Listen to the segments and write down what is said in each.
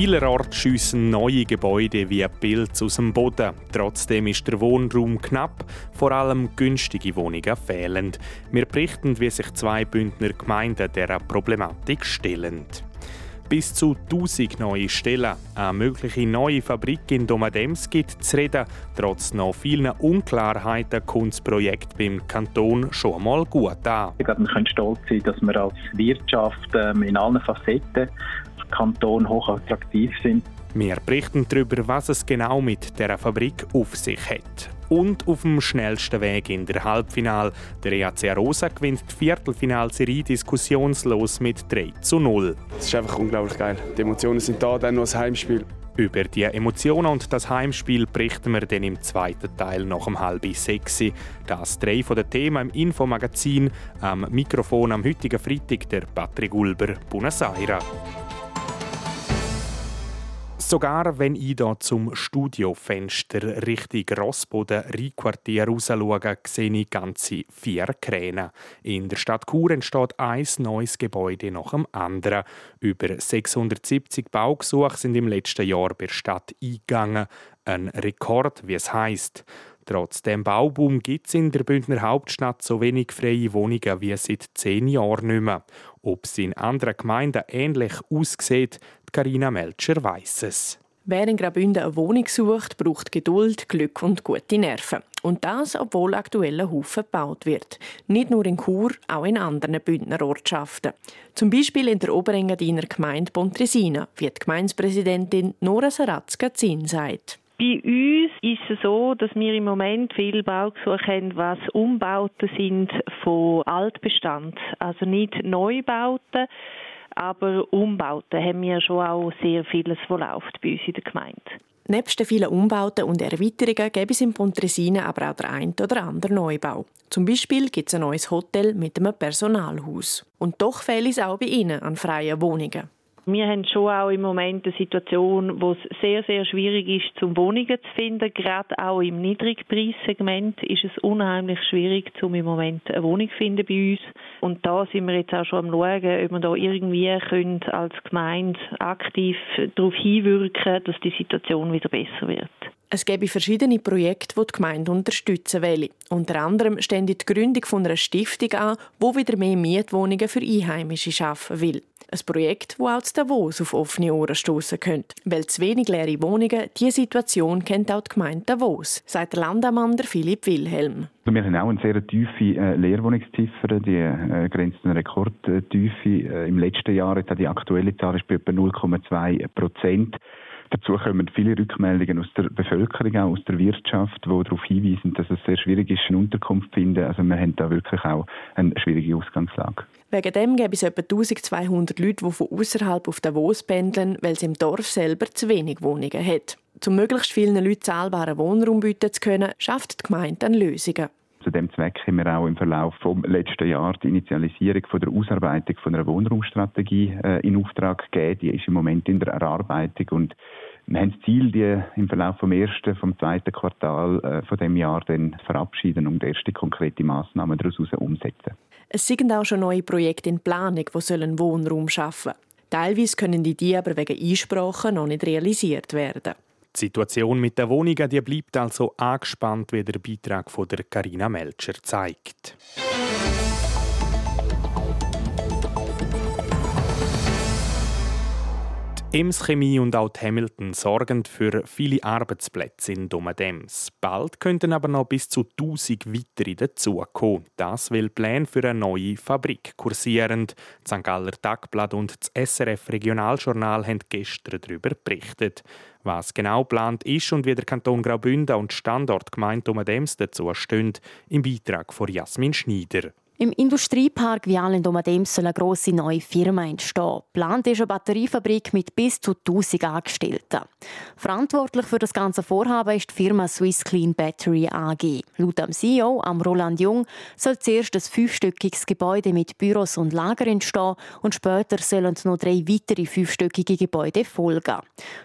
Vielerorts schiessen neue Gebäude wie Pilze aus dem Boden. Trotzdem ist der Wohnraum knapp, vor allem günstige Wohnungen fehlen. Wir berichten, wie sich zwei Bündner Gemeinden dieser Problematik stellen. Bis zu 1000 neue Stellen. Eine mögliche neue Fabrik in Domadems gibt zu reden. Trotz noch vielen Unklarheiten kommt das Projekt beim Kanton schon mal gut an. Ich glaube, wir können stolz sein, dass wir als Wirtschaft ähm, in allen Facetten Kanton hochattraktiv sind. Wir berichten darüber, was es genau mit der Fabrik auf sich hat. Und auf dem schnellsten Weg in der Halbfinal. Der EAC Rosa gewinnt die Viertelfinalserie diskussionslos mit 3 zu 0. Es ist einfach unglaublich geil. Die Emotionen sind da, dann noch das Heimspiel. Über die Emotionen und das Heimspiel berichten wir dann im zweiten Teil nach um halb sechs. Das drei von den Themen im Infomagazin. Am Mikrofon am heutigen Freitag der Patrick Gulber, Buenos Aires. Sogar wenn ich hier zum Studiofenster Richtung Rossboden Rheinquartier raus schaue, sehe ich ganze vier Kräne. In der Stadt Chur entsteht ein neues Gebäude nach dem anderen. Über 670 Baugesuche sind im letzten Jahr bei der Stadt eingegangen. Ein Rekord, wie es heisst. Trotz dem Bauboom gibt es in der Bündner Hauptstadt so wenig freie Wohnungen wie seit zehn Jahren nicht mehr. Ob es in anderen Gemeinden ähnlich aussieht, Carina Melcher weiss es. Wer in Graubünden eine Wohnung sucht, braucht Geduld, Glück und gute Nerven. Und das, obwohl aktuell ein Haufen gebaut wird. Nicht nur in Chur, auch in anderen Bündner Ortschaften. Zum Beispiel in der Oberengadiner Gemeinde Pontresina, wie die Gemeindepräsidentin Nora Saratzka-Zin sagt. Bei uns ist es so, dass wir im Moment viele Baugesuche haben, was Umbauten sind von Altbestand, also nicht Neubauten, aber Umbauten haben wir schon auch sehr vieles, was läuft bei uns in der Gemeinde. Nebst den vielen Umbauten und Erweiterungen gäbe es in Pontresina aber auch der ein oder andere Neubau. Zum Beispiel gibt es ein neues Hotel mit einem Personalhaus. Und doch fehlt es auch bei Ihnen an freien Wohnungen. Wir haben schon auch im Moment eine Situation, wo es sehr, sehr schwierig ist, zum Wohnungen zu finden. Gerade auch im Niedrigpreissegment ist es unheimlich schwierig, um im Moment eine Wohnung zu finden bei uns. Und da sind wir jetzt auch schon am schauen, ob wir da irgendwie können als Gemeinde aktiv darauf hinwirken dass die Situation wieder besser wird. Es gäbe verschiedene Projekte, die die Gemeinde unterstützen will. Unter anderem steht die Gründung von einer Stiftung an, wo wieder mehr Mietwohnungen für Einheimische schaffen will. Ein Projekt, das auch zu Davos auf offene Ohren stoßen könnte. Weil zu wenig leere Wohnungen, diese Situation kennt auch die Gemeinde Davos, sagt der Landammann Philipp Wilhelm. Also wir haben auch eine sehr tiefe äh, Leerwohnungsziffer, die äh, grenzt eine Rekordtiefe. Äh, Im letzten Jahr, jetzt die aktuelle Zahl ist bei etwa 0,2 Prozent. Dazu kommen viele Rückmeldungen aus der Bevölkerung, auch aus der Wirtschaft, die darauf hinweisen, dass es sehr schwierig ist, eine Unterkunft zu finden. Also wir haben da wirklich auch eine schwierige Ausgangslage. Wegen dem gäbe es etwa 1200 Leute, die von außerhalb auf Davos pendeln, weil es im Dorf selber zu wenig Wohnungen hat. Um möglichst vielen Leuten zahlbaren Wohnraum bieten zu können, schafft die Gemeinde dann Lösungen. Zu dem Zweck haben wir auch im Verlauf vom letzten Jahr die Initialisierung von der Ausarbeitung von einer Wohnraumstrategie äh, in Auftrag gegeben. Die ist im Moment in der Erarbeitung und wir haben das Ziel, die im Verlauf vom ersten, vom zweiten Quartal äh, von dem Jahr dann verabschieden und erste konkrete Maßnahmen daraus umsetzen. Es sind auch schon neue Projekte in Planung, die sollen Wohnraum schaffen. Teilweise können die aber wegen Einsprachen noch nicht realisiert werden. Die Situation mit den Wohnungen die bleibt also angespannt, wie der Beitrag von der Carina Melcher zeigt. Ems Chemie und auch Hamilton sorgen für viele Arbeitsplätze in Domadems. Bald könnten aber noch bis zu 1000 weitere dazukommen. Das will Pläne für eine neue Fabrik kursieren. Das St. Galler Tagblatt und das SRF Regionaljournal haben gestern darüber berichtet. Was genau geplant ist und wie der Kanton Graubünden und Standortgemeinde Domadems dazu stehen, im Beitrag von Jasmin Schneider. Im Industriepark Vial in Domadems soll eine grosse neue Firma entstehen. Plant ist eine Batteriefabrik mit bis zu 1000 Angestellten. Verantwortlich für das ganze Vorhaben ist die Firma Swiss Clean Battery AG. Laut dem CEO, am Roland Jung, soll zuerst ein fünfstöckiges Gebäude mit Büros und Lager entstehen und später sollen noch drei weitere fünfstöckige Gebäude folgen.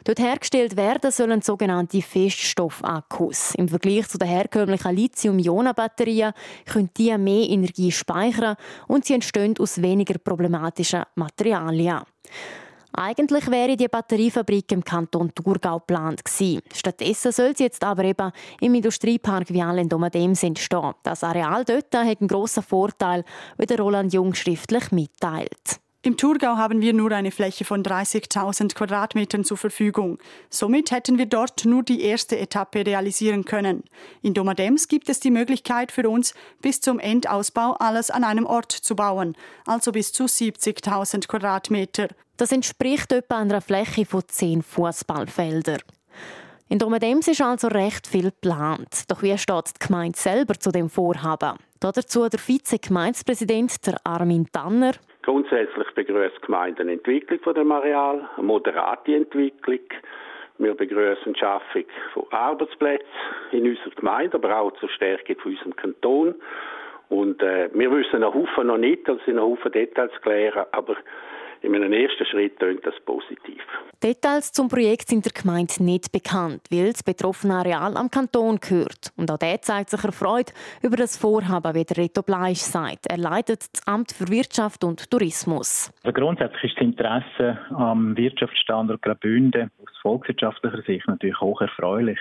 Dort hergestellt werden sollen sogenannte Feststoffakkus. Im Vergleich zu den herkömmlichen Lithium-Ionen-Batterien können die mehr Energie speichern und sie entstehen aus weniger problematischen Materialien. Eigentlich wäre die Batteriefabrik im Kanton Thurgau geplant gewesen. Stattdessen soll sie jetzt aber eben im Industriepark Vial in Domadems entstehen. Das Areal dort hat einen grossen Vorteil, wie der Roland Jung schriftlich mitteilt. Im Thurgau haben wir nur eine Fläche von 30.000 Quadratmetern zur Verfügung. Somit hätten wir dort nur die erste Etappe realisieren können. In Domadems gibt es die Möglichkeit für uns, bis zum Endausbau alles an einem Ort zu bauen, also bis zu 70.000 Quadratmeter. Das entspricht etwa einer Fläche von 10 Fußballfeldern. In Domadems ist also recht viel geplant. Doch wie steht die Gemeinde selber zu dem Vorhaben? Dazu der Vize-Gemeindepräsident Armin Tanner. Grundsätzlich begrüßt die Gemeinde eine Entwicklung von dem Areal, eine moderate Entwicklung. Wir begrüßen die Schaffung von Arbeitsplätzen in unserer Gemeinde, aber auch zur Stärkung von unserem Kanton. Und äh, wir wissen noch Haufen noch nicht, also sind noch Haufen Details klären, aber in einem ersten Schritt tönt das positiv. Details zum Projekt sind der Gemeinde nicht bekannt, weil das betroffene Areal am Kanton gehört. Und auch der zeigt sich erfreut über das Vorhaben, wie der Reto Bleisch sagt. Er leitet das Amt für Wirtschaft und Tourismus. Also grundsätzlich ist das Interesse am Wirtschaftsstandort Graubünden aus volkswirtschaftlicher Sicht natürlich hoch erfreulich.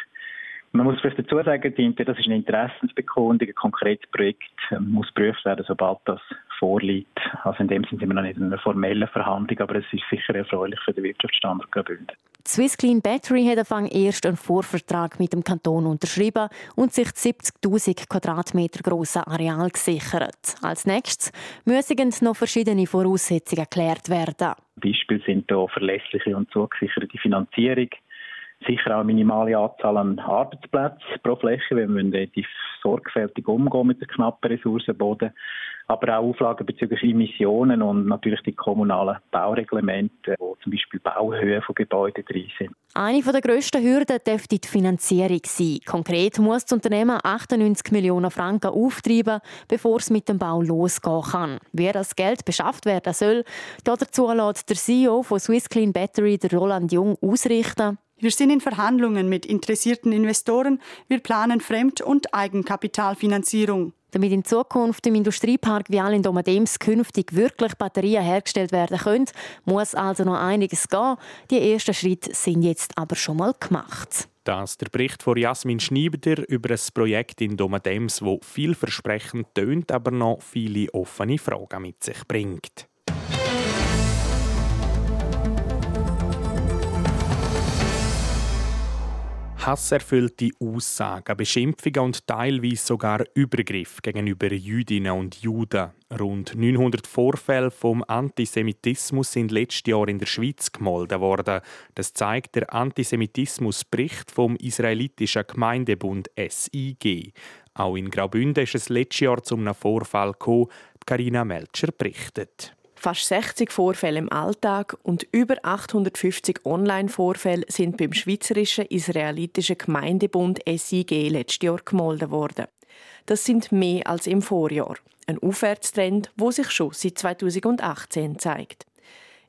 Man muss vielleicht dazu sagen, das ist eine Interessensbekundung, ein konkretes Projekt muss geprüft werden, sobald das vorliegt. Also in dem Sinne sind wir noch nicht in einer formellen Verhandlung, aber es ist sicher erfreulich für den Wirtschaftsstandort Graubünden. Swiss Clean Battery hat Anfang erst einen Vorvertrag mit dem Kanton unterschrieben und sich 70.000 Quadratmeter große Areal gesichert. Als nächstes müssen noch verschiedene Voraussetzungen geklärt werden. Beispiel sind hier verlässliche und zugesicherte Finanzierung, sicher auch eine minimale Anzahl an Arbeitsplätzen pro Fläche, wenn wir relativ sorgfältig umgehen mit der knappen Ressourcen Boden, aber auch Auflagen bezüglich Emissionen und natürlich die kommunalen Baureglemente, wo zum Beispiel Bauhöhe von Gebäuden drin sind. Eine der grössten Hürden dürfte die Finanzierung sein. Konkret muss das Unternehmen 98 Millionen Franken auftreiben, bevor es mit dem Bau losgehen kann. Wie das Geld beschafft werden soll, dazu lässt der CEO von Swiss Clean Battery, Roland Jung, ausrichten. Wir sind in Verhandlungen mit interessierten Investoren. Wir planen Fremd- und Eigenkapitalfinanzierung. Damit in Zukunft im Industriepark Vial in Domadems künftig wirklich Batterien hergestellt werden können, muss also noch einiges gehen. Die ersten Schritte sind jetzt aber schon mal gemacht. Das der Bericht von Jasmin Schneider über ein Projekt in Domadems, wo vielversprechend tönt, aber noch viele offene Fragen mit sich bringt. Hasserfüllte Aussagen, Beschimpfungen und teilweise sogar Übergriffe gegenüber Jüdinnen und Juden. Rund 900 Vorfälle vom Antisemitismus sind letztes Jahr in der Schweiz gemeldet worden. Das zeigt der Antisemitismusbericht vom israelitischen Gemeindebund SIG. Auch in Graubünden ist es letztes Jahr zu einem Vorfall gekommen. Carina Melcher berichtet. Fast 60 Vorfälle im Alltag und über 850 Online-Vorfälle sind beim Schweizerischen Israelitischen Gemeindebund SIG letztes Jahr gemeldet worden. Das sind mehr als im Vorjahr. Ein Aufwärtstrend, wo sich schon seit 2018 zeigt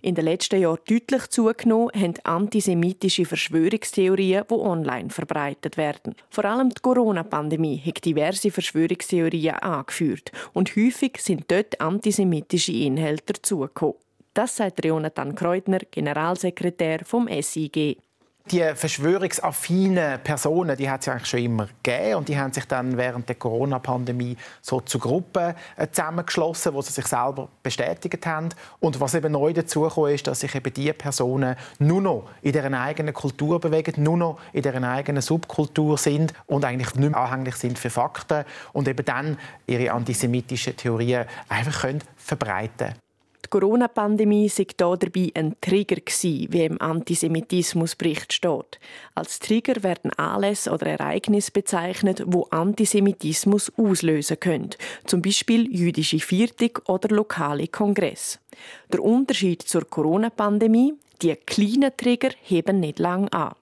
in den letzten Jahren deutlich zugenommen haben antisemitische Verschwörungstheorien, die online verbreitet werden. Vor allem die Corona-Pandemie hat diverse Verschwörungstheorien angeführt und häufig sind dort antisemitische Inhalte dazugekommen. Das sagt Jonathan Kreutner, Generalsekretär vom SIG die verschwörungsaffinen Personen, die hat es eigentlich schon immer gegeben und die haben sich dann während der Corona-Pandemie so zu Gruppen äh, zusammengeschlossen, wo sie sich selber bestätigt haben. Und was eben neu dazu ist, dass sich eben die Personen nur noch in deren eigenen Kultur bewegen, nur noch in deren eigenen Subkultur sind und eigentlich nicht mehr anhänglich sind für Fakten und eben dann ihre antisemitischen Theorien einfach können verbreiten Die Corona-Pandemie sei da dabei ein Trigger gewesen, wie im Antisemitismusbericht steht. Als Trigger werden Anlässe oder Ereignisse bezeichnet, wo Antisemitismus auslösen können, zum Beispiel jüdische Viertig oder lokale Kongress. Der Unterschied zur Corona-Pandemie: Die kleinen Trigger heben nicht lang an.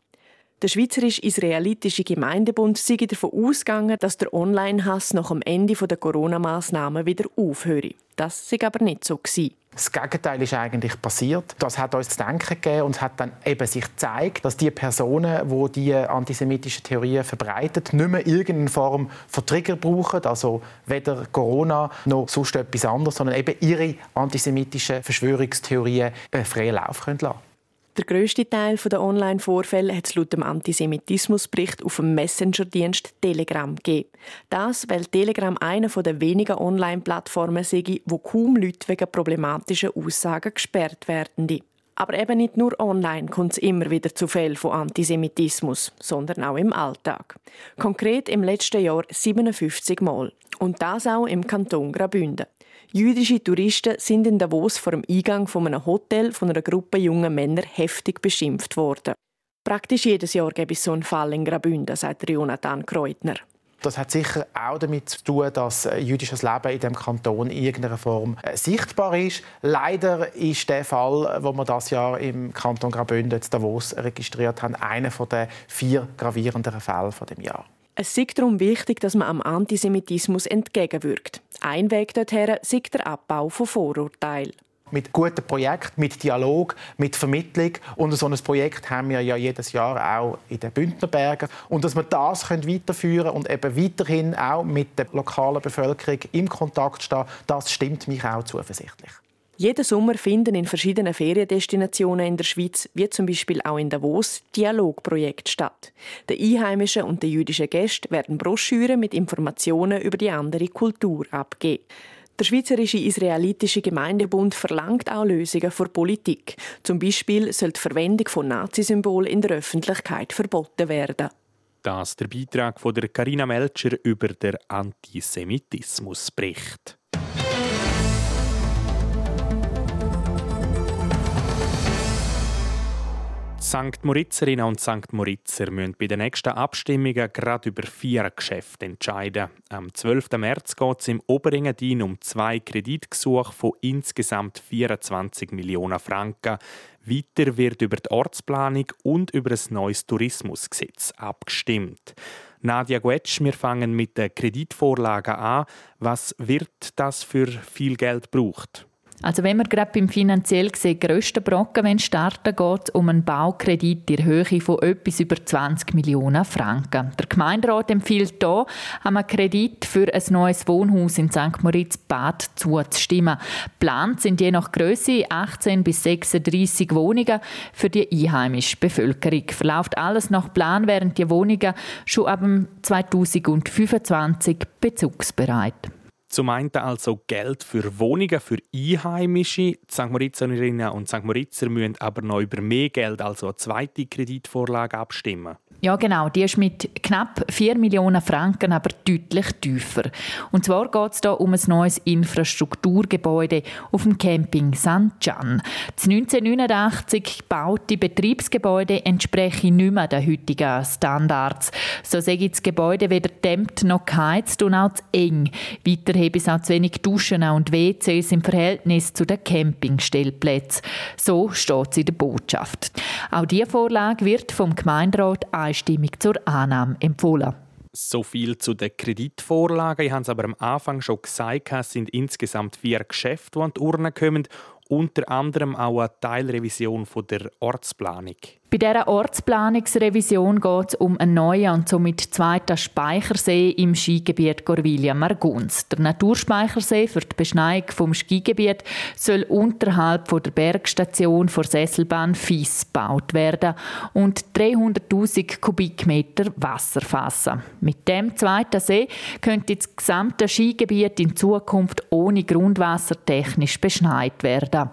Der Schweizerisch-Israelitische Gemeindebund sei davon ausgegangen, dass der Online-Hass nach dem Ende der Corona-Massnahmen wieder aufhöre. Das sei aber nicht so gewesen. Das Gegenteil ist eigentlich passiert. Das hat uns zu denken gegeben und hat dann eben sich gezeigt, dass die Personen, die diese antisemitischen Theorien verbreiten, nicht mehr irgendeine Form von Trigger brauchen, also weder Corona noch sonst etwas anderes, sondern eben ihre antisemitischen Verschwörungstheorien äh, freien Lauf können lassen. Der grösste Teil der Online-Vorfälle hat es laut dem Antisemitismusbericht auf dem Messenger-Dienst Telegram gegeben. Das, weil Telegram eine der wenigen Online-Plattformen sei, wo kaum Leute wegen problematischen Aussagen gesperrt werden. Aber eben nicht nur online kommt es immer wieder zu Fällen von Antisemitismus, sondern auch im Alltag. Konkret im letzten Jahr 57 Mal. Und das auch im Kanton Graubünden. Jüdische Touristen sind in Davos vor dem Eingang von einem Hotel von einer Gruppe junger Männer heftig beschimpft worden. Praktisch jedes Jahr gibt es so einen Fall in Graubünden, sagt Jonathan Kreutner. Das hat sicher auch damit zu tun, dass äh, jüdisches Leben in dem Kanton in irgendeiner Form äh, sichtbar ist. Leider ist der Fall, wo wir das Jahr im Kanton Graubünden Davos registriert haben, einer der vier gravierenderen Fälle von dem Jahr. Es ist darum wichtig, dass man am Antisemitismus entgegenwirkt. Ein Weg dorthin ist der Abbau von Vorurteilen mit guten Projekten, mit Dialog, mit Vermittlung. Und so ein Projekt haben wir ja jedes Jahr auch in den Bündnerbergen. Und dass wir das weiterführen können und eben weiterhin auch mit der lokalen Bevölkerung im Kontakt stehen, das stimmt mich auch zuversichtlich. Jeden Sommer finden in verschiedenen Feriendestinationen in der Schweiz, wie zum Beispiel auch in Davos, Dialogprojekte statt. Den einheimischen und den jüdischen Gästen werden Broschüren mit Informationen über die andere Kultur abgegeben. Der Schweizerische Israelitische Gemeindebund verlangt auch Lösungen vor Politik. Zum Beispiel soll die Verwendung von Nazisymbolen in der Öffentlichkeit verboten werden. Das der Beitrag von der Karina Melcher über den Antisemitismus St. Moritzerinnen und St. Moritzer müssen bei den nächsten Abstimmungen gerade über vier Geschäfte entscheiden. Am 12. März geht es im Oberingen um zwei Kreditgesuche von insgesamt 24 Millionen Franken. Weiter wird über die Ortsplanung und über ein neues Tourismusgesetz abgestimmt. Nadia Guetsch, wir fangen mit den Kreditvorlagen an. Was wird das für viel Geld braucht? Also wenn wir gerade beim finanziell gesehen grössten Brocken starten, geht um einen Baukredit in Höhe von etwas über 20 Millionen Franken. Der Gemeinderat empfiehlt hier, einem Kredit für ein neues Wohnhaus in St. Moritz-Bad zuzustimmen. Plant sind je nach Größe 18 bis 36 Wohnungen für die einheimische Bevölkerung. Verläuft alles nach Plan, während die Wohnungen schon ab 2025 bezugsbereit. Zum einen also Geld für Wohnungen für Einheimische. Die St. Moritzerinnen und St. Moritzer müssen aber noch über mehr Geld, also eine zweite Kreditvorlage, abstimmen. Ja, genau. Die ist mit knapp 4 Millionen Franken aber deutlich tiefer. Und zwar geht es hier um ein neues Infrastrukturgebäude auf dem Camping St. Gian. Das 1989 gebaute Betriebsgebäude entspreche nicht mehr den heutigen Standards. So sei das Gebäude weder dämmt noch geheizt und auch zu eng. Weiter habe es auch zu wenig Duschen und WCs im Verhältnis zu den Campingstellplätzen. So steht es in der Botschaft. Auch diese Vorlage wird vom Gemeinderat einstimmig zur Annahme empfohlen. So viel zu den Kreditvorlagen. Ich habe es aber am Anfang schon gesagt, es sind insgesamt vier Geschäfte, die an die Urne kommen, unter anderem auch eine Teilrevision der Ortsplanung. Bei dieser Ortsplanungsrevision geht es um einen neuen und somit zweiten Speichersee im Skigebiet Gorvilia-Marguns. Der Naturspeichersee für die Beschneiung vom Skigebiet soll unterhalb von der Bergstation vor Sesselbahn Fies gebaut werden und 300.000 Kubikmeter Wasser fassen. Mit dem zweiten See könnte das gesamte Skigebiet in Zukunft ohne Grundwasser technisch beschneit werden.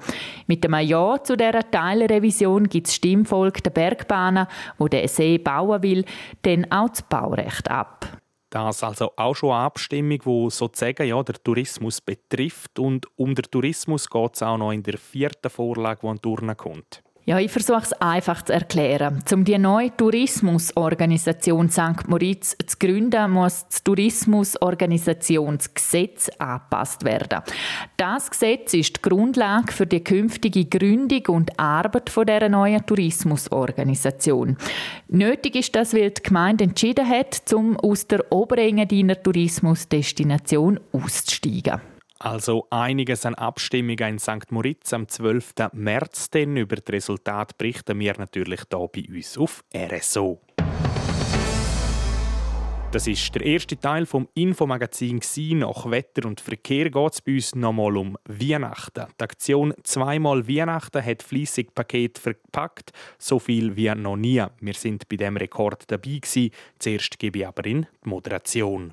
Mit dem Ja zu dieser Teilrevision gibt es Stimmvolk der Bergbahnen, wo der See bauen will, dann auch das Baurecht ab. Das also auch schon eine Abstimmung, die sozusagen ja, der Tourismus betrifft. Und um den Tourismus geht es auch noch in der vierten Vorlage, die durchkommt. Ja, ich versuche es einfach zu erklären. Um die neue Tourismusorganisation St. Moritz zu gründen, muss das Tourismusorganisationsgesetz angepasst werden. Das Gesetz ist die Grundlage für die künftige Gründung und Arbeit von der neuen Tourismusorganisation. Nötig ist das, weil die Gemeinde entschieden hat, um aus der Oberengadiner Tourismusdestination auszusteigen. Also einiges an Abstimmungen in St. Moritz am 12. März. Denn über das Resultat berichten wir natürlich hier bei uns auf RSO. Das ist der erste Teil vom Infomagazin. Nach Wetter und Verkehr geht es bei uns nochmal um Weihnachten. Die Aktion «Zweimal Weihnachten» hat fließig Paket verpackt, so viel wie noch nie. Wir sind bei dem Rekord dabei gewesen. Zuerst gebe ich aber in die Moderation.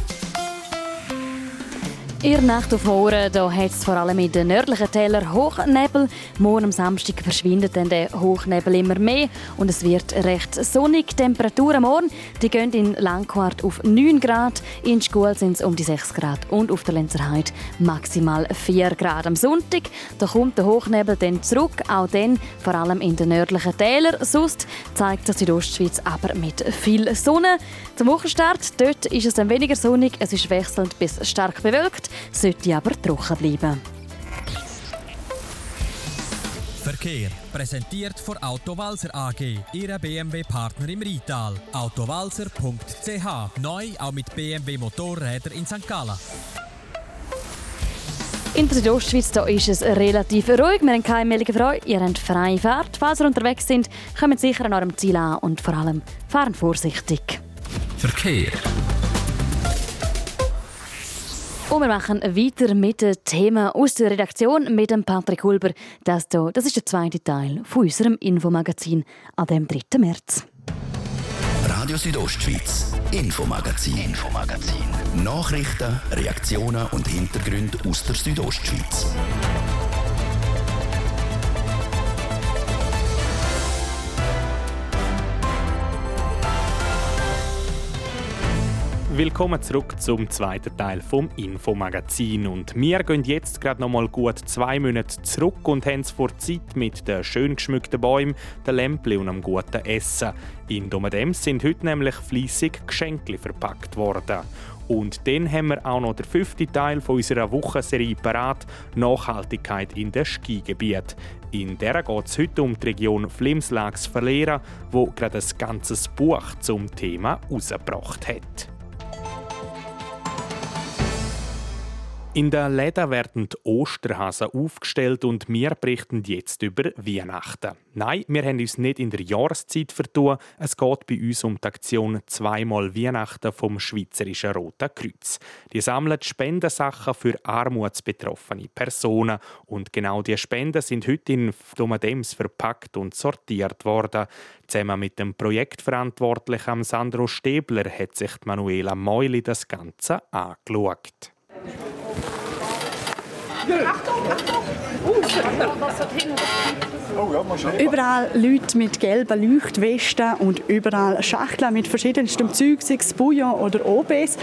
Der Nacht auf da hat es vor allem in den nördlichen Tälern Hochnebel. Morgen am Samstag verschwindet dann der Hochnebel immer mehr und es wird recht sonnig. Temperaturen morgen, die gehen in Langquart auf 9 Grad, in Schkuhl sind es um die 6 Grad und auf der Lenzerheide maximal 4 Grad. Am Sonntag, da kommt der Hochnebel dann zurück, auch dann vor allem in den nördlichen Tälern. Sonst zeigt sich die Ostschweiz aber mit viel Sonne. Zum Wochenstart, dort ist es dann weniger sonnig, es ist wechselnd bis stark bewölkt sollte aber trocken bleiben. Verkehr präsentiert von Autowalzer AG, Ihrer BMW-Partner im Rital. Autowalzer.ch neu auch mit BMW Motorräder in St. Gallen. In der Südostschweiz da ist es relativ ruhig. Wir haben keine Meldungen für euch. Ihr habt freie Fahrt. Falls ihr unterwegs sind, kommt sicher an eurem Ziel an und vor allem fahren vorsichtig. Verkehr. Und wir machen weiter mit dem Thema aus der Redaktion mit dem Patrick Hulber. Das, hier, das ist der zweite Teil von unserem Infomagazin an dem 3. März. Radio Südostschweiz, Infomagazin, Infomagazin. Nachrichten, Reaktionen und Hintergründe aus der Südostschweiz. Willkommen zurück zum zweiten Teil vom Infomagazin und wir gehen jetzt gerade noch mal gut zwei Monate zurück und haben es vor Zeit mit den schön geschmückten Bäumen, den Lämpchen und einem guten Essen. In Domadems sind heute nämlich fließig Geschenke verpackt worden. Und dann haben wir auch noch den fünften Teil von unserer Wochenserie parat, Nachhaltigkeit in den Skigebiet. In der geht es heute um die Region Flimslags verlieren, wo gerade ein ganzes Buch zum Thema herausgebracht hat. In der Läden werden die Osterhasen aufgestellt und wir berichten jetzt über Weihnachten. Nein, wir haben uns nicht in der Jahreszeit vertun. Es geht bei uns um die Aktion «Zweimal Weihnachten» vom Schweizerischen Roten Kreuz. Die sammeln Spendensachen für armutsbetroffene Personen. Und genau diese Spenden sind heute in Domadems verpackt und sortiert worden. Zusammen mit dem Projektverantwortlichen Sandro Stäbler hat sich Manuela Meuli das Ganze angeschaut. Achtung, Achtung! Überall Leute mit gelben Leuchtwesten und überall Schachteln mit verschiedenstem Zeug, sei es Bouillon oder OBs.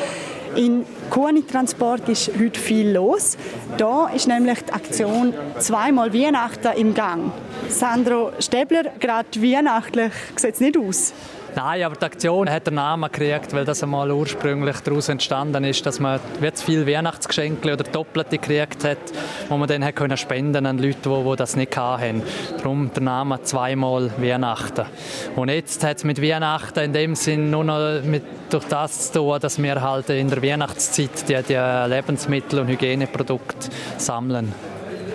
In Kuani Transport ist heute viel los. Da ist nämlich die Aktion «Zweimal Weihnachten» im Gang. Sandro Stäbler, gerade weihnachtlich sieht es nicht aus. Nein, aber die Aktion hat den Namen gekriegt, weil das einmal ursprünglich daraus entstanden ist, dass man zu viele Weihnachtsgeschenke oder Doppelte gekriegt hat, wo man dann können spenden an Leute, die, die das nicht hatten. Darum der Name zweimal Weihnachten. Und jetzt hat es mit Weihnachten in dem Sinn nur noch mit, durch das zu tun, dass wir halt in der Weihnachtszeit die, die Lebensmittel und Hygieneprodukte sammeln.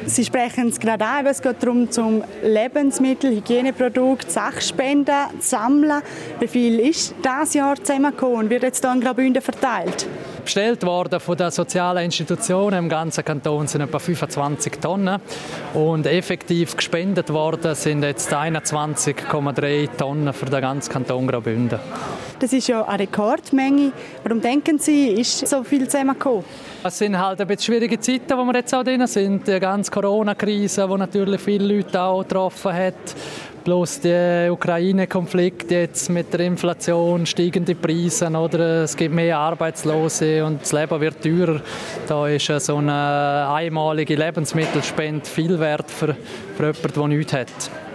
Sie sprechen es gerade an, es geht darum, zum Lebensmittel, Hygieneprodukte, Sachspenden zu sammeln. Wie viel ist das Jahr zusammengekommen und wird jetzt hier in Graubünden verteilt? Bestellt worden von den sozialen Institutionen im ganzen Kanton sind etwa 25 Tonnen und effektiv gespendet worden sind jetzt 21,3 Tonnen für den ganzen Kanton Graubünden. Das ist ja eine Rekordmenge. Warum denken Sie, ist so viel zusammengekommen? Es sind halt ein bisschen schwierige Zeiten, wo wir jetzt auch drin sind. Die ganze Corona-Krise, die natürlich viele Leute auch getroffen hat. Plus der Ukraine-Konflikt jetzt mit der Inflation, steigende Preise, oder es gibt mehr Arbeitslose und das Leben wird teurer. Da ist so eine einmalige Lebensmittelspende viel wert für, für jemanden, der nichts hat.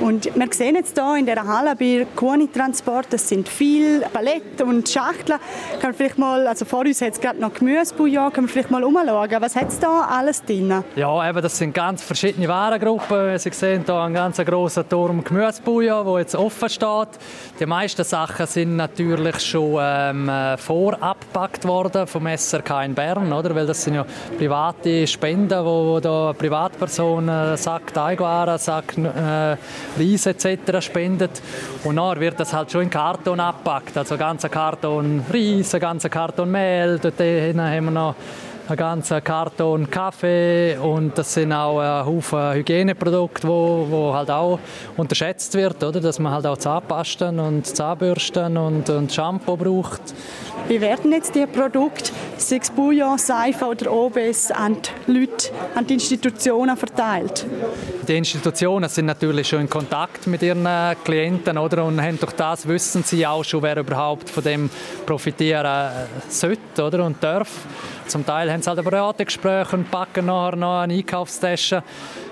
Und wir sehen jetzt hier in der Halle bei Kuhni-Transport, das sind viele Paletten und Schachteln. Kann vielleicht mal, also vor uns hat es gerade noch Gemüsebouillon, können wir vielleicht mal umschauen. Was hat es da alles drin? Ja, eben, das sind ganz verschiedene Warengruppen. Sie sehen hier einen ganz grossen Turm Gemüsebouillon, der jetzt offen steht. Die meisten Sachen sind natürlich schon ähm, vorabgepackt worden vom SRK in Bern, oder? weil das sind ja private Spenden, wo, wo da Privatpersonen Sack Teigwaren, Sack äh, Reis etc. spendet. Und dann wird das halt schon in Karton abgepackt. Also ganzer Karton Reis, ganzer Karton Mehl. Dort haben wir noch einen ganzen Karton Kaffee und das sind auch ein Haufen Hygieneprodukte, wo, wo halt auch unterschätzt wird, oder? dass man halt auch Zahnpasten und Zahnbürsten und, und Shampoo braucht. Wie werden jetzt die Produkte, sei es Bouillon, Seife oder OBS, an die Leute, an die Institutionen verteilt? Die Institutionen sind natürlich schon in Kontakt mit ihren Klienten oder? und haben durch das wissen sie auch schon, wer überhaupt von dem profitieren sollte oder? und darf. Zum Teil haben sie halt ein Beratungsgespräch und packen nachher noch eine Einkaufstasche,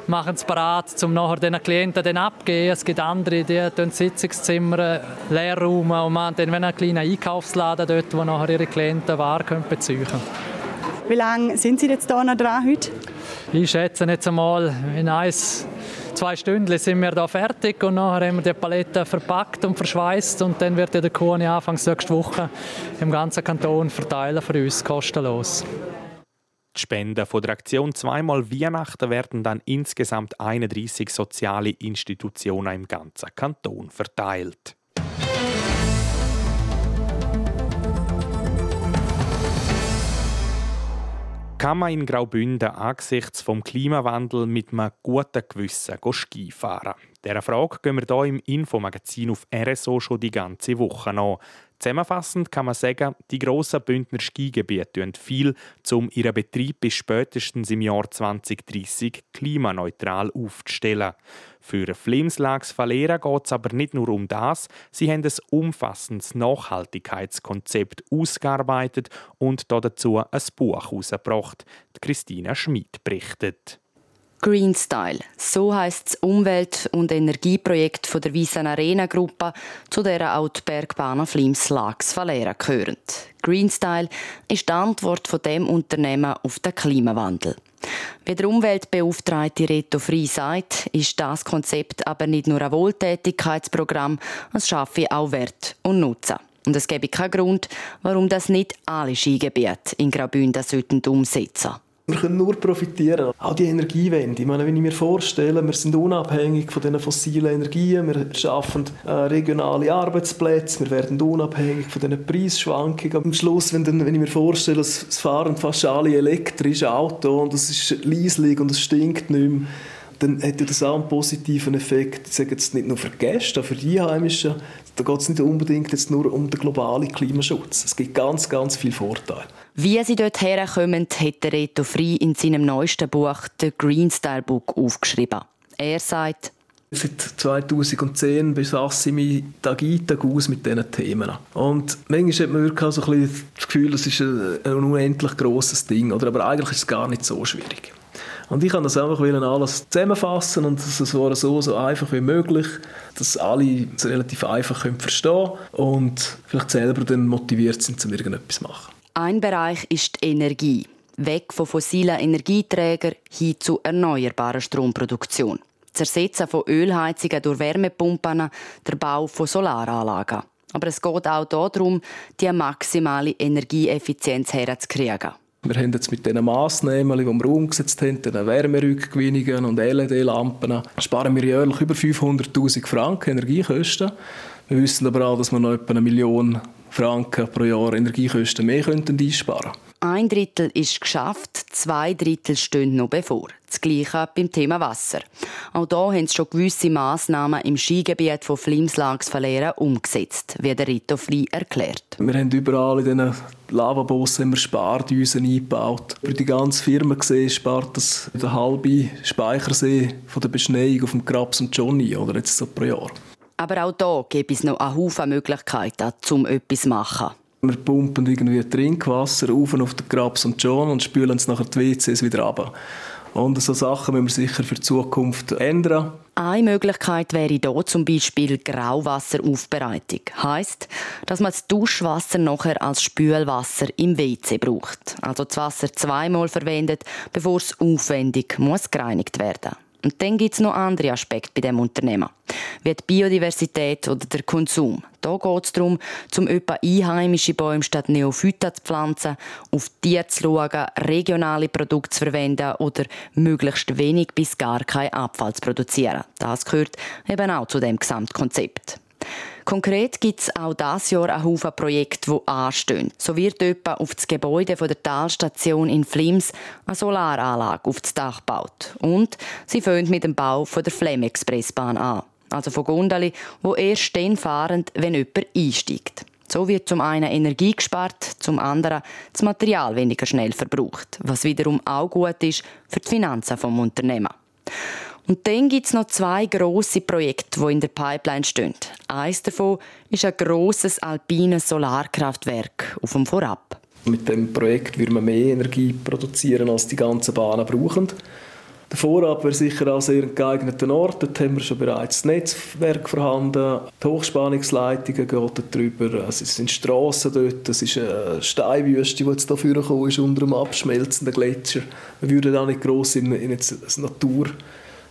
machen es parat, um nachher den Klienten dann abzugeben. Es gibt andere, die tun Sitzungszimmer leer räumen und machen dann einen kleinen Einkaufsladen dort, wo nachher ihre Klienten Waren beziehen können. Wie lange sind Sie jetzt hier noch dran heute? Ich schätze jetzt einmal in eins zwei Stunden sind wir da fertig und nachher haben wir die Palette verpackt und verschweißt und dann wird der Kuhn Anfang nächste Woche im ganzen Kanton verteilen für uns kostenlos. Die Spenden von der Aktion Zweimal Weihnachten werden dann insgesamt 31 soziale Institutionen im ganzen Kanton verteilt. Kann man in Graubünden angesichts vom Klimawandel mit einem guten Gewissen Ski fahren? Dieser Frage gehen wir hier im Infomagazin auf RSO schon die ganze Woche nach. Zusammenfassend kann man sagen, die grossen Bündner Skigebiete tun viel, um ihren Betrieb bis spätestens im Jahr 2030 klimaneutral aufzustellen. Für Flimslags Valera geht es aber nicht nur um das, sie haben ein umfassendes Nachhaltigkeitskonzept ausgearbeitet und dazu ein Buch herausgebracht. Christina Schmid berichtet. Green Style, so heißt das Umwelt- und Energieprojekt von der Wiesen Arena Gruppe, zu der auch die Bergbahn Flims Lax Valera gehören. Green Style ist die Antwort von dem Unternehmen auf den Klimawandel. Wie der Umweltbeauftragte Reto Frey sagt, ist das Konzept aber nicht nur ein Wohltätigkeitsprogramm, es schaffe auch Wert und Nutzen. Und es gäbe keinen Grund, warum das nicht alle Skigebiete in Graubünden umsetzen sollten. Wir können nur profitieren. Auch die Energiewende. Ich meine, wenn ich mir vorstelle, wir sind unabhängig von den fossilen Energien, wir schaffen äh, regionale Arbeitsplätze, wir werden unabhängig von den Preisschwankungen. Am Schluss, wenn, dann, wenn ich mir vorstelle, es fahren fast alle elektrische Autos und es ist leislich und es stinkt nicht mehr, dann hat das auch einen positiven Effekt. Ich sage jetzt nicht nur für Gäste, auch für die Einheimischen. Da geht es nicht unbedingt jetzt nur um den globalen Klimaschutz. Es gibt ganz, ganz viele Vorteile. Wie sie dort herkommen, hat Reto Frey in seinem neuesten Buch «The Green Style Book» aufgeschrieben. Er sagt, Seit 2010 befasse ich mich Tag ein, Tag aus mit diesen Themen. Und manchmal hat man wirklich so ein bisschen das Gefühl, es ist ein, unendlich grosses Ding. Oder? Aber eigentlich ist es gar nicht so schwierig. Und ich kann das einfach alles zusammenfassen und es war so, so einfach wie möglich, dass alle es relativ einfach verstehen können und vielleicht selber dann motiviert sind, um irgendetwas zu machen. Ein Bereich ist die Energie. Weg von fossilen Energieträgern hin zu erneuerbarer Stromproduktion. Das Ersetzen von Ölheizungen durch Wärmepumpen, der Bau von Solaranlagen. Aber es geht auch darum, die maximale Energieeffizienz herzukriegen. Wir haben jetzt mit diesen Massnahmen, die wir umgesetzt haben, den Wärmerückgewinnungen und LED-Lampen, sparen wir jährlich über 500'000 Franken Energiekosten. Wir wissen aber auch, dass wir noch etwa eine Million Franken pro Jahr Energiekosten mehr könnten einsparen Ein Drittel ist geschafft, zwei Drittel stehen noch bevor. Das Gleiche beim Thema Wasser. Auch hier haben sie schon gewisse Massnahmen im Skigebiet von Flimslags verlieren umgesetzt, wie der Rito Fli erklärt. Wir haben überall in diesen Lavabossen Spardüsen eingebaut. Für die ganze Firma gesehen spart das der halbe Speichersee von der Beschneiung auf dem Krabs und Johnny oder jetzt so pro Jahr. Aber auch hier gibt es noch einen Haufen Möglichkeiten, um etwas zu machen. Wir pumpen irgendwie Trinkwasser auf auf den Krabs und John und spülen es nachher die WCs wieder ab. Und so Sachen müssen wir sicher für die Zukunft ändern. Eine Möglichkeit wäre hier zum Beispiel Grauwasseraufbereitung. Heißt, dass man das Duschwasser nachher als Spülwasser im WC braucht. Also das Wasser zweimal verwendet, bevor es aufwendig muss gereinigt werden muss. Und dann gibt es noch andere Aspekte bei dem Unternehmen, wie die Biodiversität oder der Konsum. Da geht es darum, zum etwa einheimische Bäume statt Neophyta zu pflanzen, auf Tiere zu schauen, regionale Produkte zu verwenden oder möglichst wenig bis gar keinen Abfall zu produzieren. Das gehört eben auch zu dem Gesamtkonzept. Konkret gibt es auch dieses Jahr einen Haufen Projekte, die anstehen. So wird etwa auf das Gebäude der Talstation in Flims eine Solaranlage auf das Dach gebaut. Und sie fängt mit dem Bau der Flem-Expressbahn an. Also von Gondeli, wo erst dann fahren, wenn jemand einsteigt. So wird zum einen Energie gespart, zum anderen das Material weniger schnell verbraucht, was wiederum auch gut ist für die Finanzen des Unternehmens. Und dann gibt es noch zwei grosse Projekte, die in der Pipeline stehen. Eines davon ist ein grosses alpines Solarkraftwerk auf dem Vorab. Mit dem Projekt wird man mehr Energie produzieren, als die ganzen Bahnen brauchen. Der Vorab wäre sicher auch sehr geeigneter Ort. Dort haben wir schon bereits das Netzwerk vorhanden. Die Hochspannungsleitungen gehen dort drüber. Es sind Strassen dort. Es ist eine Steinwüste, die jetzt hier ist, unter dem abschmelzenden Gletscher. Wir würden auch nicht gross in, in eine Natur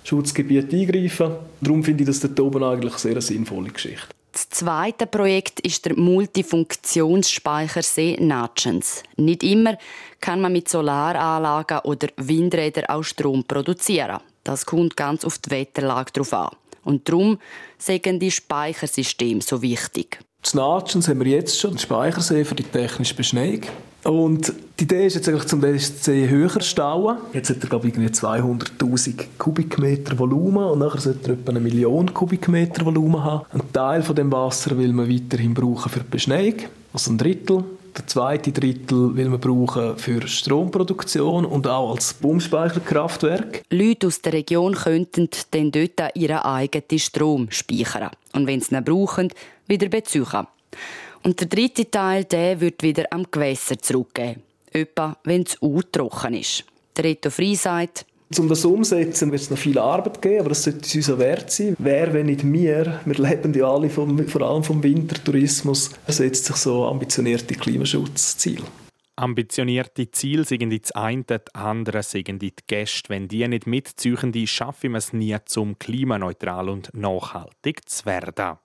Schutzgebiet eingreifen. Darum finde ich das dort oben eigentlich eine sehr sinnvolle Geschichte. Das zweite Projekt ist der Multifunktionsspeichersee Natschens. Nicht immer kann man mit Solaranlagen oder Windrädern auch Strom produzieren. Das kommt ganz auf die Wetterlage drauf an. Und darum sind die Speichersysteme so wichtig. In Natschens haben wir jetzt schon einen Speichersee für die technische Beschneiung. Und die Idee ist jetzt eigentlich, um den See höher zu stauen. Jetzt hat er, glaube ich, 200'000 Kubikmeter Volumen und nachher sollte er etwa eine Million Kubikmeter Volumen haben. Ein Teil von dem Wasser will man weiterhin brauchen für die Beschneiung, also ein Drittel. Der zweite Drittel will man brauchen für Stromproduktion und auch als Pumpspeicherkraftwerk. Leute aus der Region könnten dann dort ihren eigenen Strom speichern und wenn sie ihn brauchen, wieder beziehen. Und der dritte Teil, der wird wieder am Gewässer zurückgehen. Etwa, wenn es trocken ist. Der Reto Frey sagt, um das umzusetzen, wird es noch viel Arbeit geben, aber das sollte es uns auch wert sein. Wer, wenn nicht wir, wir leben ja alle vom, vor allem vom Wintertourismus, setzt sich so ambitionierte Klimaschutzziele. Ambitionierte Ziele sind das eine, das andere sind die Gäste. Wenn die nicht mitziehen, schaffen wir es nie, zum klimaneutral und nachhaltig zu werden.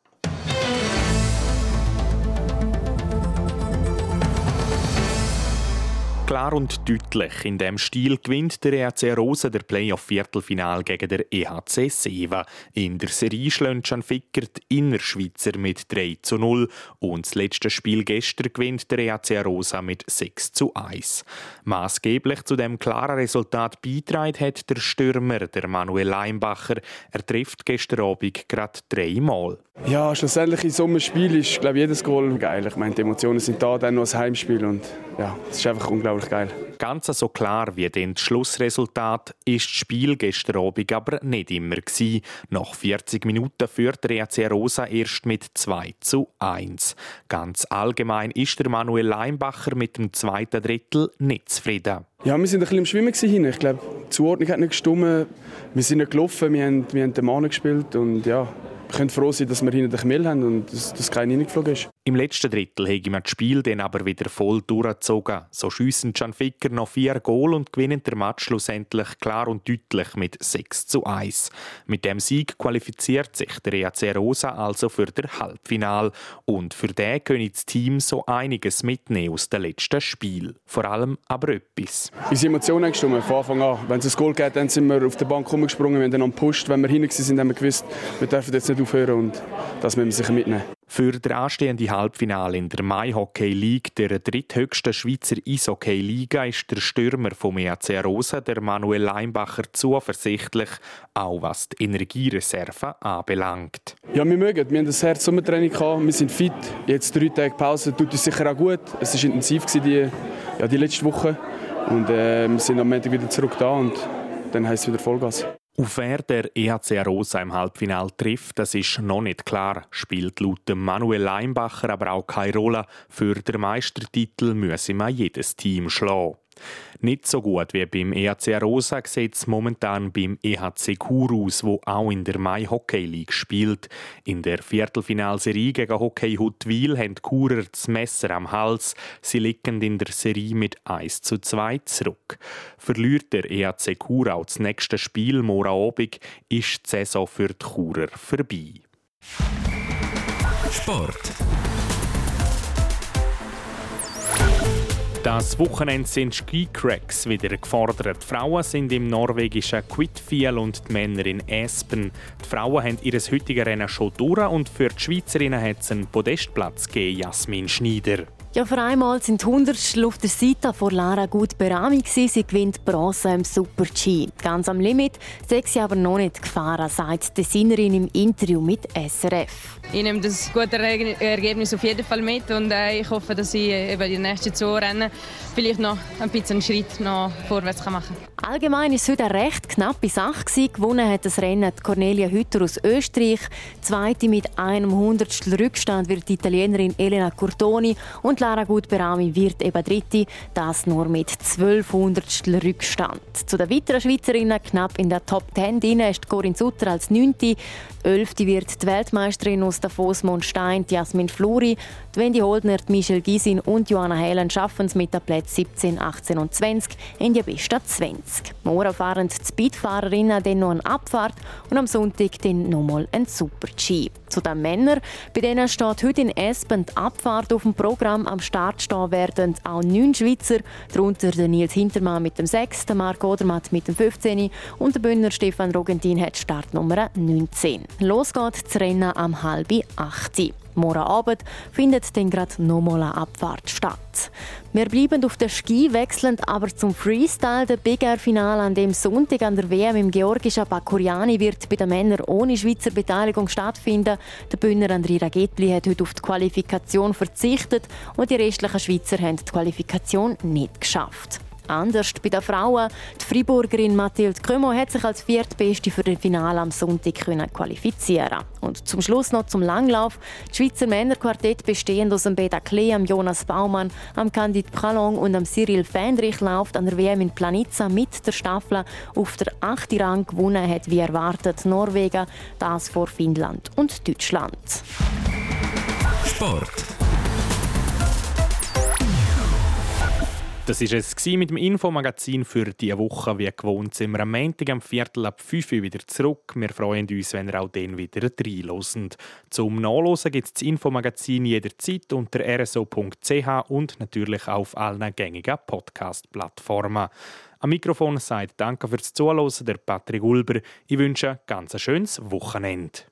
Klar und deutlich. In dem Stil gewinnt der EHC Rosa der Playoff-Viertelfinal gegen der EHC Seva. In der Serie schlägt Can Ficker die Innerschweizer mit 3 zu 0 und das letzte Spiel gestern gewinnt der EHC Rosa mit 6 zu 1. Maßgeblich zu dem klaren Resultat beitragen hat der Stürmer, der Manuel Leimbacher. Er trifft gestern Abend gerade dreimal. Ja, schlussendlich in so einem Spiel ist glaube ich, jedes Goal geil. Ich meine, die Emotionen sind da, dann noch ein Heimspiel und ja, es ist einfach unglaublich geil. Ganz so klar wie das Schlussresultat ist das Spiel gestern Abend aber nicht immer gewesen. Nach 40 Minuten führt der EAC Rosa erst mit 2 zu 1. Ganz allgemein ist der Manuel Leimbacher mit dem zweiten Drittel nicht zufrieden. Ja, wir sind ein bisschen im Schwimmen gewesen. Ich glaube, die Zuordnung hat nicht gestimmt. Wir sind nicht gelaufen, wir haben, wir haben den Mann gespielt und ja, wir können froh sein, dass wir hinten den Kamel haben und dass, dass keiner reingeflogen ist. Im letzten Drittel haben wir das Spiel dann aber wieder voll durchgezogen. So schiessen Can Ficker noch vier Goal und gewinnen der Match schlussendlich klar und deutlich mit 6 zu 1. Mit dem Sieg qualifiziert sich der EAC Rosa also für das Halbfinal. Und für den können das Team so einiges mitnehmen aus dem letzten Spiel. Vor allem aber etwas. Unsere Emotionen haben gestimmt, von Anfang an. Wenn es ein Goal geht, dann sind wir auf der Bank rumgesprungen, wir haben dann gepusht. Wenn wir hinein sind, haben wir gewusst, wir dürfen jetzt nicht aufhören und das müssen wir sicher mitnehmen. Für das anstehende Halbfinale in der Mai Hockey League, der dritthöchsten Schweizer Eishockey-Liga, ist der Stürmer vom EAC Rosa, der Manuel Leimbacher, zuversichtlich, auch was die Energiereserve anbelangt. Ja, wir mögen. Wir haben das Herz Sommertraining gehabt, wir sind fit. Jetzt drei Tage Pause tut uns sicher auch gut. Es war intensiv die, ja, die letzte Woche und äh, wir sind am Montag wieder zurück da und dann heisst es wieder Vollgas. Auf wer der EHC Arosa im Halbfinal trifft, das ist noch nicht klar. Spielt laut Manuel Leimbacher aber auch keine Rolle. Für den Meistertitel müsse man jedes Team schlagen. Nicht so gut wie beim EHC Rosa sieht es momentan beim EHC Chur aus, wo auch in der Mai Hockey League spielt. In der Viertelfinalserie gegen Hockey Huttwil haben die Churer das Messer am Hals. Sie liegen in der Serie mit 1 zu 2 zurück. Verliert der EHC Chur auch das nächste Spiel morgen Abend, ist die Saison für die Churer vorbei. Sport. Das Wochenende sind Skicracks wieder gefordert. Die Frauen sind im norwegischen Quidfiel und die Männer in Espen. Die Frauen haben ihr heutiges Rennen schon durch und für die Schweizerinnen hat es einen Podestplatz gegeben, Jasmin Schneider. Ja, für einmal sind 100 auf der Seite von Lara gut berahmt. Sie gewinnt Bronze im Super-G. Ganz am Limit sei sie aber noch nicht gefahren, sagt die Sinnerin im Interview mit SRF. Ich nehme das gute Ergebnis auf jeden Fall mit und äh, ich hoffe, dass ich über die nächsten zwei Rennen vielleicht noch ein bisschen einen Schritt noch vorwärts machen kann. Allgemein war es heute eine recht knappe Sache. Gewonnen hat das Rennen Cornelia Hütter aus Österreich. Zweite mit einem Hundertstel Rückstand wird die Italienerin Elena Curtoni und Lara Gutberami wird eben Dritte, das nur mit 1200 Rückstand. Zu den weiteren Schweizerinnen knapp in der Top 10 drin ist Corinne Sutter als Neunte. Elfte wird die Weltmeisterin aus Davos Mondstein, Jasmin Fluri. Die Wendy Holdner, Michelle Gisin und Johanna Helen schaffen es mit den Plätzen 17, 18 und 20 in die besten 20. Morgen fahren die Speedfahrerinnen dann noch eine Abfahrt und am Sonntag dann nochmal ein Super-G. Zu den Männern, bei denen steht heute in Espen die Abfahrt auf dem Programm. Am Start stehen werden auch neun Schweizer, darunter der Nils Hintermann mit dem 6., Marc Odermatt mit dem 15. und der Bündner Stefan Rogentin hat Startnummer 19. Los geht das Rennen am halben 8. Morgen Abend findet dann gerade nochmal eine Abfahrt statt. Wir bleiben auf der Ski, wechseln aber zum Freestyle. Der Big Air Finale an dem Sonntag an der WM im georgischen Bakuriani wird bei den Männern ohne Schweizer Beteiligung stattfinden. Der Bühner André Ragetli hat heute auf die Qualifikation verzichtet und die restlichen Schweizer haben die Qualifikation nicht geschafft. Anders bei den Frauen. Die Friburgerin Mathilde Krömo hat sich als Viertbeste für das Finale am Sonntag qualifizieren Und zum Schluss noch zum Langlauf. Das Schweizer Männerquartett bestehend aus dem Beda Klee, am Jonas Baumann, am Candid Pralong und am Cyril Fendrich läuft an der WM in Planica mit der Staffel auf der 8. Rang gewonnen hat, wie erwartet, Norwegen, das vor Finnland und Deutschland. Sport. Das war es mit dem Infomagazin für diese Woche. Wie gewohnt sind wir am Montag am Viertel ab 5 Uhr wieder zurück. Wir freuen uns, wenn ihr auch dann wieder reinhört. Zum Nachlesen gibt es das Infomagazin jederzeit unter rso.ch und natürlich auf allen gängigen Podcast-Plattformen. Am Mikrofon sagt Danke fürs Zuhören, der Patrick Ulber. Ich wünsche ein ganz schönes Wochenende.